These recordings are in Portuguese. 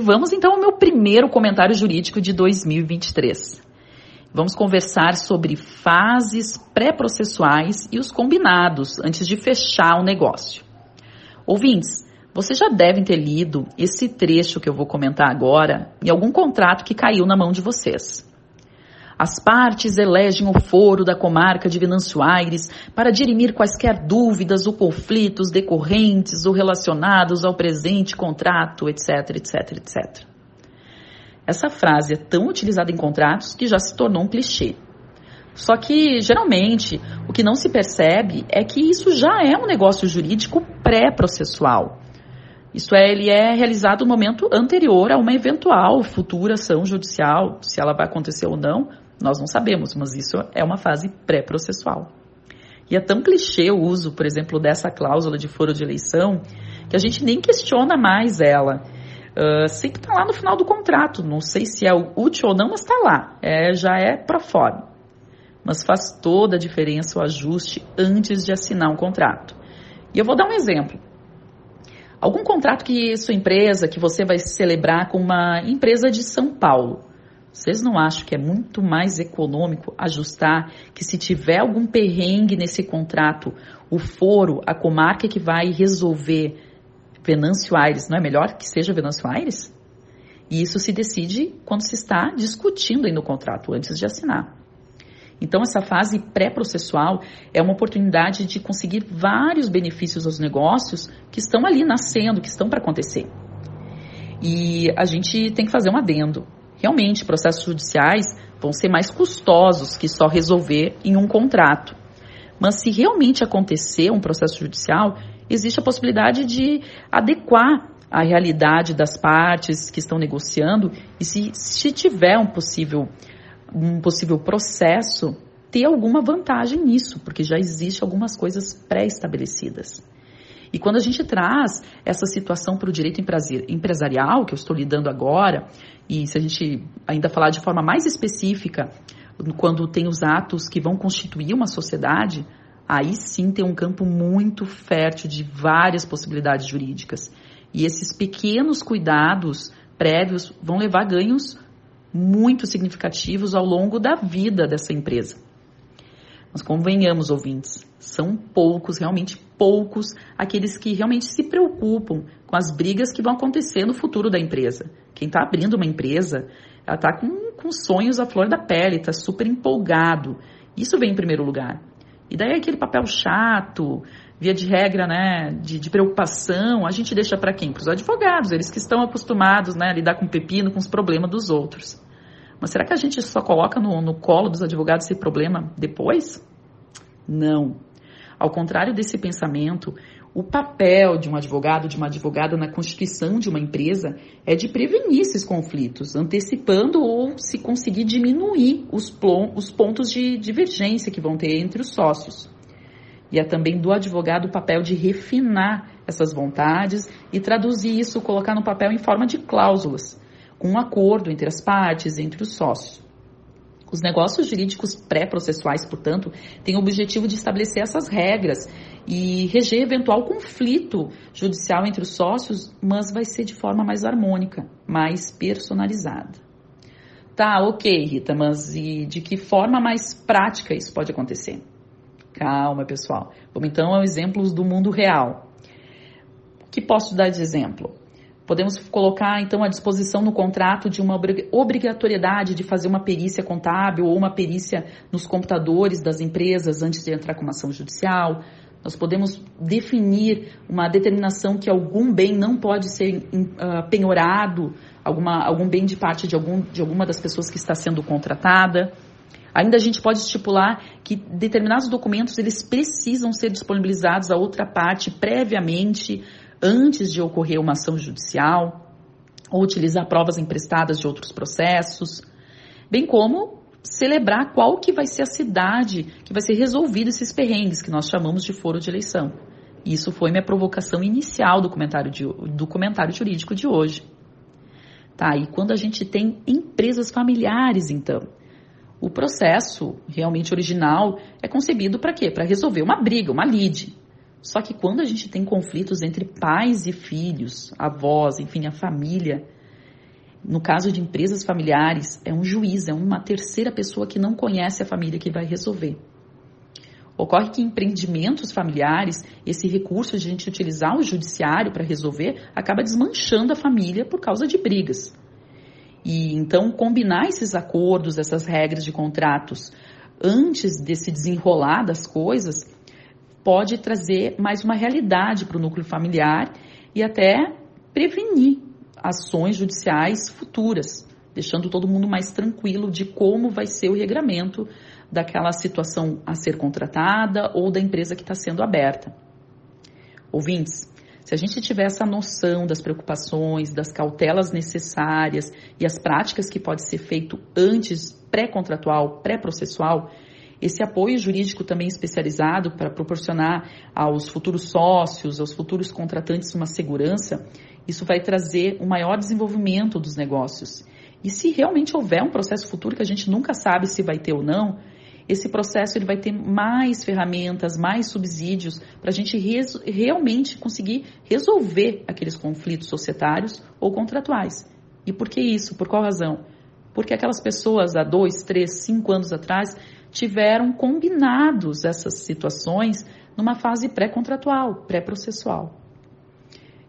Vamos então ao meu primeiro comentário jurídico de 2023. Vamos conversar sobre fases pré-processuais e os combinados antes de fechar o negócio. Ouvintes, vocês já devem ter lido esse trecho que eu vou comentar agora em algum contrato que caiu na mão de vocês. As partes elegem o foro da comarca de Venâncio Aires para dirimir quaisquer dúvidas ou conflitos decorrentes ou relacionados ao presente contrato, etc, etc, etc. Essa frase é tão utilizada em contratos que já se tornou um clichê. Só que, geralmente, o que não se percebe é que isso já é um negócio jurídico pré-processual. Isso é, ele é realizado no momento anterior a uma eventual futura ação judicial, se ela vai acontecer ou não, nós não sabemos, mas isso é uma fase pré-processual. E é tão clichê o uso, por exemplo, dessa cláusula de foro de eleição, que a gente nem questiona mais ela. Uh, sempre está lá no final do contrato. Não sei se é útil ou não, mas está lá. É, já é pro forma. Mas faz toda a diferença o ajuste antes de assinar um contrato. E eu vou dar um exemplo. Algum contrato que sua empresa, que você vai celebrar com uma empresa de São Paulo. Vocês não acham que é muito mais econômico ajustar que se tiver algum perrengue nesse contrato, o foro, a comarca que vai resolver Venâncio Aires, não é melhor que seja Venâncio Aires? E isso se decide quando se está discutindo aí no contrato, antes de assinar. Então, essa fase pré-processual é uma oportunidade de conseguir vários benefícios aos negócios que estão ali nascendo, que estão para acontecer. E a gente tem que fazer um adendo. Realmente, processos judiciais vão ser mais custosos que só resolver em um contrato. Mas se realmente acontecer um processo judicial, existe a possibilidade de adequar a realidade das partes que estão negociando e se, se tiver um possível, um possível processo, ter alguma vantagem nisso, porque já existe algumas coisas pré-estabelecidas. E quando a gente traz essa situação para o direito empresarial, que eu estou lidando agora, e se a gente ainda falar de forma mais específica, quando tem os atos que vão constituir uma sociedade, aí sim tem um campo muito fértil de várias possibilidades jurídicas. E esses pequenos cuidados prévios vão levar ganhos muito significativos ao longo da vida dessa empresa. Mas convenhamos, ouvintes, são poucos, realmente poucos, aqueles que realmente se preocupam com as brigas que vão acontecer no futuro da empresa. Quem está abrindo uma empresa, ela está com, com sonhos à flor da pele, está super empolgado. Isso vem em primeiro lugar. E daí aquele papel chato, via de regra, né, de, de preocupação, a gente deixa para quem? Para os advogados, eles que estão acostumados né, a lidar com pepino, com os problemas dos outros. Mas será que a gente só coloca no, no colo dos advogados esse problema depois? Não. Ao contrário desse pensamento, o papel de um advogado, de uma advogada na constituição de uma empresa é de prevenir esses conflitos, antecipando ou se conseguir diminuir os, os pontos de divergência que vão ter entre os sócios. E é também do advogado o papel de refinar essas vontades e traduzir isso, colocar no papel em forma de cláusulas, com um acordo entre as partes, entre os sócios. Os negócios jurídicos pré-processuais, portanto, têm o objetivo de estabelecer essas regras e reger eventual conflito judicial entre os sócios, mas vai ser de forma mais harmônica, mais personalizada. Tá, ok, Rita, mas e de que forma mais prática isso pode acontecer? Calma, pessoal. Vamos então aos exemplos do mundo real. O que posso dar de exemplo? Podemos colocar, então, à disposição no contrato de uma obrigatoriedade de fazer uma perícia contábil ou uma perícia nos computadores das empresas antes de entrar com uma ação judicial. Nós podemos definir uma determinação que algum bem não pode ser uh, penhorado, alguma, algum bem de parte de, algum, de alguma das pessoas que está sendo contratada. Ainda a gente pode estipular que determinados documentos eles precisam ser disponibilizados a outra parte previamente antes de ocorrer uma ação judicial, ou utilizar provas emprestadas de outros processos, bem como celebrar qual que vai ser a cidade que vai ser resolvido esses perrengues que nós chamamos de foro de eleição. Isso foi minha provocação inicial do comentário, de, do comentário jurídico de hoje. Tá, e quando a gente tem empresas familiares, então, o processo realmente original é concebido para quê? Para resolver uma briga, uma lide. Só que quando a gente tem conflitos entre pais e filhos, avós, enfim, a família, No caso de empresas familiares, é um juiz, é uma terceira pessoa que não conhece a família que vai resolver. Ocorre que em empreendimentos familiares, esse recurso de a gente utilizar o judiciário para resolver acaba desmanchando a família por causa de brigas. E então combinar esses acordos, essas regras de contratos antes desse desenrolar das coisas pode trazer mais uma realidade para o núcleo familiar e até prevenir ações judiciais futuras, deixando todo mundo mais tranquilo de como vai ser o regramento daquela situação a ser contratada ou da empresa que está sendo aberta. Ouvintes, se a gente tiver essa noção das preocupações, das cautelas necessárias e as práticas que pode ser feito antes, pré-contratual, pré-processual, esse apoio jurídico também especializado para proporcionar aos futuros sócios, aos futuros contratantes uma segurança, isso vai trazer um maior desenvolvimento dos negócios. E se realmente houver um processo futuro que a gente nunca sabe se vai ter ou não, esse processo ele vai ter mais ferramentas, mais subsídios para a gente realmente conseguir resolver aqueles conflitos societários ou contratuais. E por que isso? Por qual razão? Porque aquelas pessoas há dois, três, cinco anos atrás tiveram combinados essas situações numa fase pré-contratual, pré-processual.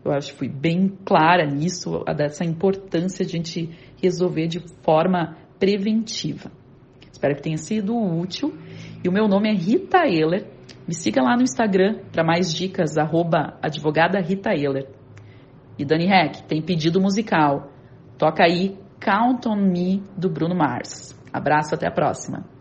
Eu acho que fui bem clara nisso, dessa importância de a gente resolver de forma preventiva. Espero que tenha sido útil. E o meu nome é Rita Ehler. Me siga lá no Instagram para mais dicas, arroba advogada Rita Ehler. E Dani Heck, tem pedido musical. Toca aí Count on Me, do Bruno Mars. Abraço, até a próxima.